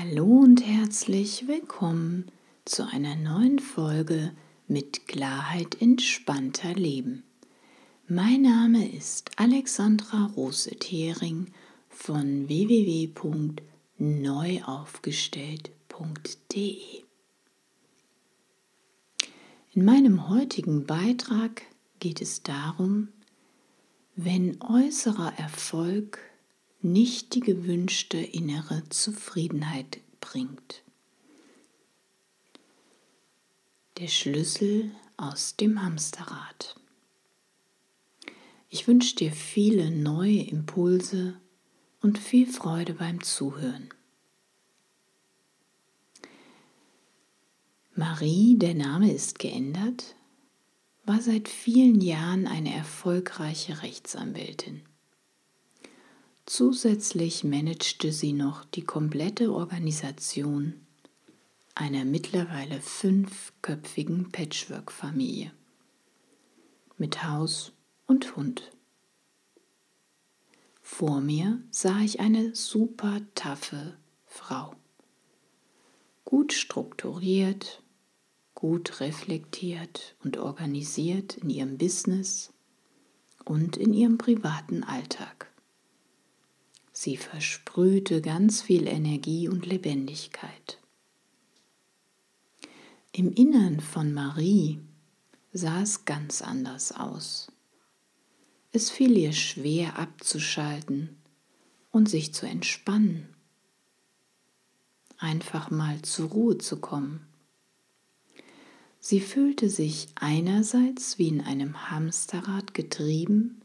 Hallo und herzlich willkommen zu einer neuen Folge mit Klarheit entspannter Leben. Mein Name ist Alexandra Rose-Thering von www.neuaufgestellt.de. In meinem heutigen Beitrag geht es darum, wenn äußerer Erfolg nicht die gewünschte innere Zufriedenheit bringt. Der Schlüssel aus dem Hamsterrad. Ich wünsche dir viele neue Impulse und viel Freude beim Zuhören. Marie, der Name ist geändert, war seit vielen Jahren eine erfolgreiche Rechtsanwältin. Zusätzlich managte sie noch die komplette Organisation einer mittlerweile fünfköpfigen Patchwork-Familie mit Haus und Hund. Vor mir sah ich eine super taffe Frau. Gut strukturiert, gut reflektiert und organisiert in ihrem Business und in ihrem privaten Alltag. Sie versprühte ganz viel Energie und Lebendigkeit. Im Innern von Marie sah es ganz anders aus. Es fiel ihr schwer abzuschalten und sich zu entspannen, einfach mal zur Ruhe zu kommen. Sie fühlte sich einerseits wie in einem Hamsterrad getrieben,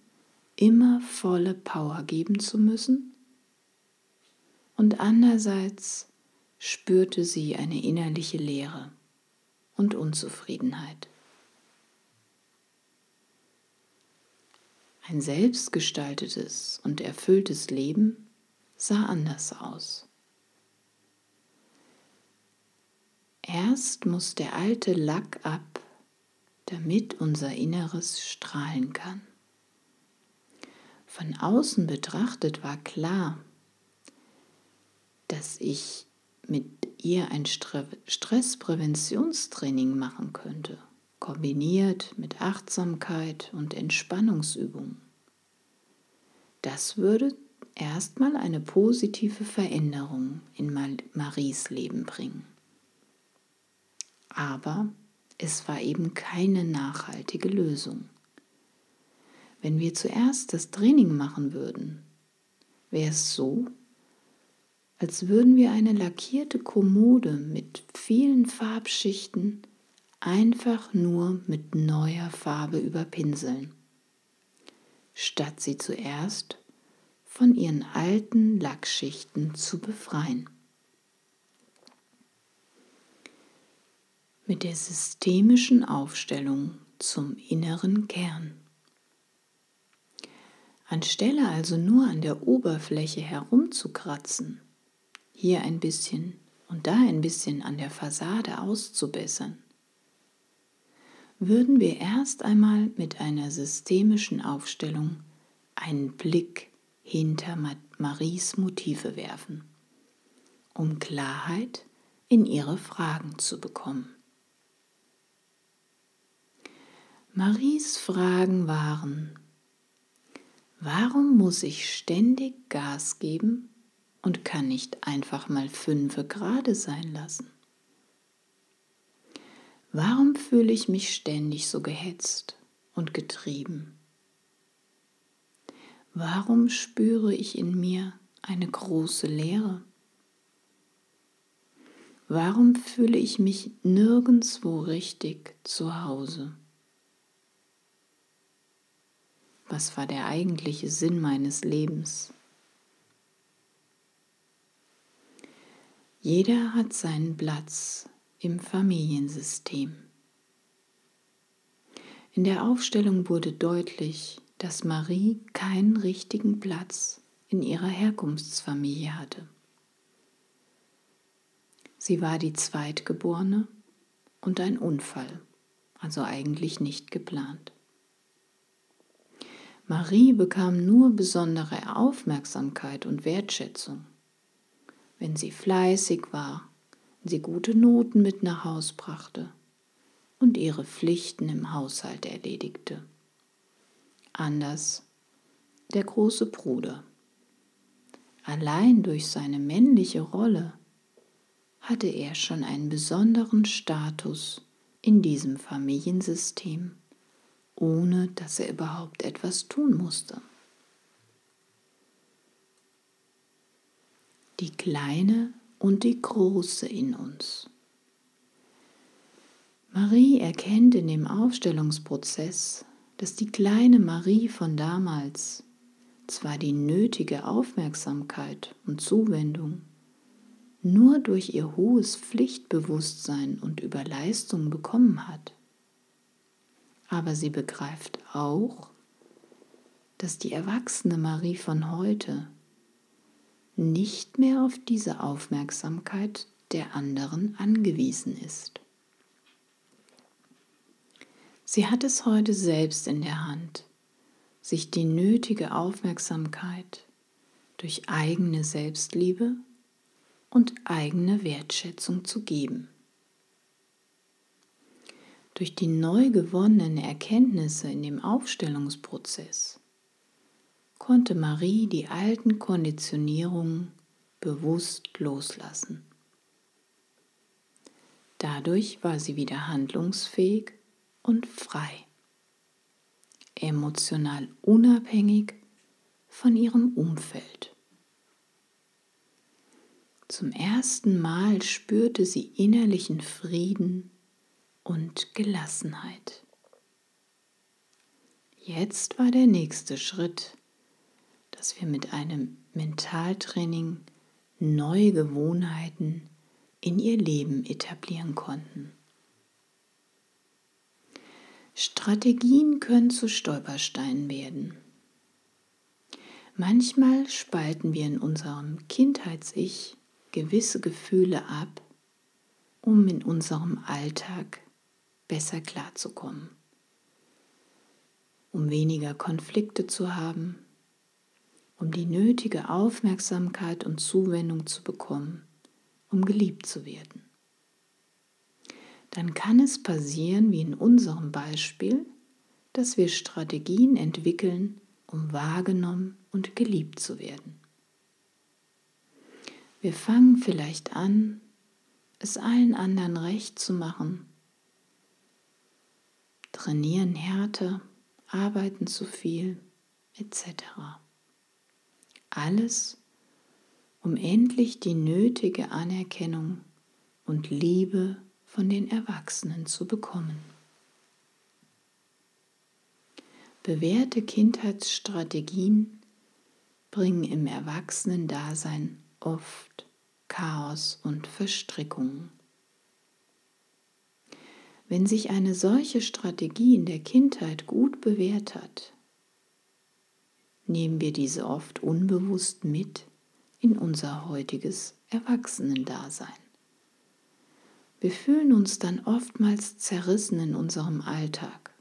immer volle Power geben zu müssen, und andererseits spürte sie eine innerliche Leere und Unzufriedenheit. Ein selbstgestaltetes und erfülltes Leben sah anders aus. Erst muss der alte Lack ab, damit unser Inneres strahlen kann. Von außen betrachtet war klar, dass ich mit ihr ein Stresspräventionstraining machen könnte, kombiniert mit Achtsamkeit und Entspannungsübungen. Das würde erstmal eine positive Veränderung in Maries Leben bringen. Aber es war eben keine nachhaltige Lösung. Wenn wir zuerst das Training machen würden, wäre es so, als würden wir eine lackierte Kommode mit vielen Farbschichten einfach nur mit neuer Farbe überpinseln, statt sie zuerst von ihren alten Lackschichten zu befreien. Mit der systemischen Aufstellung zum inneren Kern. Anstelle also nur an der Oberfläche herumzukratzen, hier ein bisschen und da ein bisschen an der Fassade auszubessern, würden wir erst einmal mit einer systemischen Aufstellung einen Blick hinter Maries Motive werfen, um Klarheit in ihre Fragen zu bekommen. Maries Fragen waren, warum muss ich ständig Gas geben und kann nicht einfach mal fünfe gerade sein lassen? Warum fühle ich mich ständig so gehetzt und getrieben? Warum spüre ich in mir eine große Leere? Warum fühle ich mich nirgendwo richtig zu Hause? Was war der eigentliche Sinn meines Lebens? Jeder hat seinen Platz im Familiensystem. In der Aufstellung wurde deutlich, dass Marie keinen richtigen Platz in ihrer Herkunftsfamilie hatte. Sie war die Zweitgeborene und ein Unfall, also eigentlich nicht geplant. Marie bekam nur besondere Aufmerksamkeit und Wertschätzung wenn sie fleißig war, sie gute Noten mit nach Haus brachte und ihre Pflichten im Haushalt erledigte. Anders der große Bruder. Allein durch seine männliche Rolle hatte er schon einen besonderen Status in diesem Familiensystem, ohne dass er überhaupt etwas tun musste. Die kleine und die große in uns. Marie erkennt in dem Aufstellungsprozess, dass die kleine Marie von damals zwar die nötige Aufmerksamkeit und Zuwendung nur durch ihr hohes Pflichtbewusstsein und über Leistung bekommen hat, aber sie begreift auch, dass die erwachsene Marie von heute nicht mehr auf diese Aufmerksamkeit der anderen angewiesen ist. Sie hat es heute selbst in der Hand, sich die nötige Aufmerksamkeit durch eigene Selbstliebe und eigene Wertschätzung zu geben. Durch die neu gewonnenen Erkenntnisse in dem Aufstellungsprozess konnte Marie die alten Konditionierungen bewusst loslassen. Dadurch war sie wieder handlungsfähig und frei emotional unabhängig von ihrem Umfeld. Zum ersten Mal spürte sie innerlichen Frieden und Gelassenheit. Jetzt war der nächste Schritt, dass wir mit einem Mentaltraining neue Gewohnheiten in ihr Leben etablieren konnten. Strategien können zu Stolpersteinen werden. Manchmal spalten wir in unserem Kindheits-Ich gewisse Gefühle ab, um in unserem Alltag besser klarzukommen, um weniger Konflikte zu haben, um die nötige Aufmerksamkeit und Zuwendung zu bekommen, um geliebt zu werden dann kann es passieren, wie in unserem Beispiel, dass wir Strategien entwickeln, um wahrgenommen und geliebt zu werden. Wir fangen vielleicht an, es allen anderen recht zu machen, trainieren härter, arbeiten zu viel, etc. Alles, um endlich die nötige Anerkennung und Liebe von den Erwachsenen zu bekommen. Bewährte Kindheitsstrategien bringen im Erwachsenen-Dasein oft Chaos und Verstrickungen. Wenn sich eine solche Strategie in der Kindheit gut bewährt hat, nehmen wir diese oft unbewusst mit in unser heutiges Erwachsenendasein. Wir fühlen uns dann oftmals zerrissen in unserem Alltag.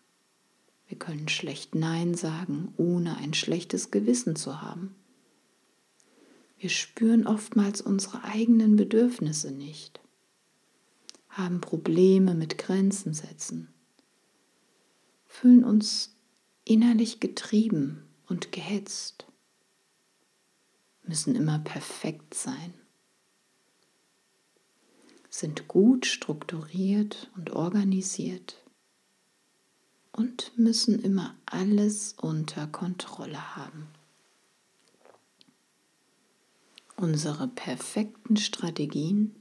Wir können schlecht Nein sagen, ohne ein schlechtes Gewissen zu haben. Wir spüren oftmals unsere eigenen Bedürfnisse nicht, haben Probleme mit Grenzen setzen, fühlen uns innerlich getrieben und gehetzt, müssen immer perfekt sein sind gut strukturiert und organisiert und müssen immer alles unter Kontrolle haben. Unsere perfekten Strategien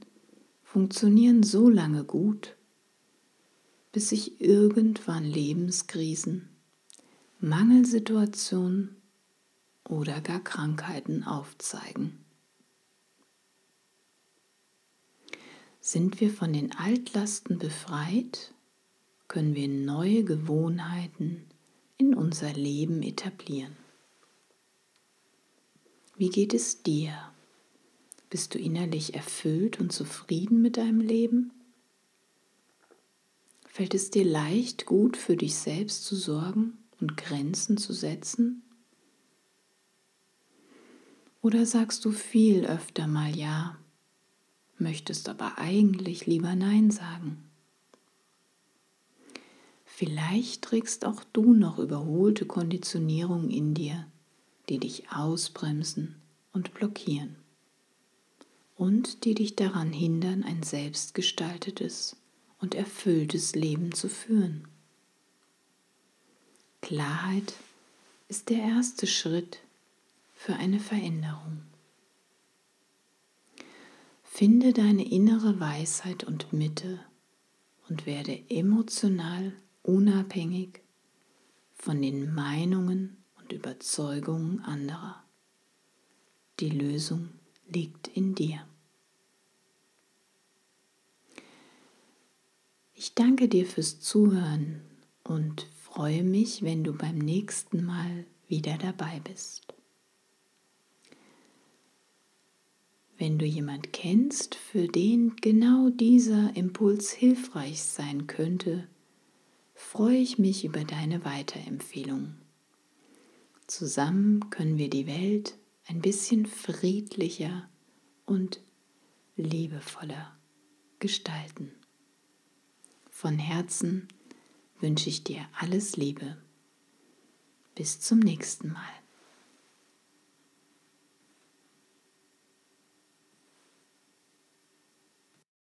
funktionieren so lange gut, bis sich irgendwann Lebenskrisen, Mangelsituationen oder gar Krankheiten aufzeigen. Sind wir von den Altlasten befreit, können wir neue Gewohnheiten in unser Leben etablieren. Wie geht es dir? Bist du innerlich erfüllt und zufrieden mit deinem Leben? Fällt es dir leicht, gut für dich selbst zu sorgen und Grenzen zu setzen? Oder sagst du viel öfter mal Ja möchtest aber eigentlich lieber Nein sagen. Vielleicht trägst auch du noch überholte Konditionierungen in dir, die dich ausbremsen und blockieren und die dich daran hindern, ein selbstgestaltetes und erfülltes Leben zu führen. Klarheit ist der erste Schritt für eine Veränderung. Finde deine innere Weisheit und Mitte und werde emotional unabhängig von den Meinungen und Überzeugungen anderer. Die Lösung liegt in dir. Ich danke dir fürs Zuhören und freue mich, wenn du beim nächsten Mal wieder dabei bist. Wenn du jemand kennst, für den genau dieser Impuls hilfreich sein könnte, freue ich mich über deine Weiterempfehlung. Zusammen können wir die Welt ein bisschen friedlicher und liebevoller gestalten. Von Herzen wünsche ich dir alles Liebe. Bis zum nächsten Mal.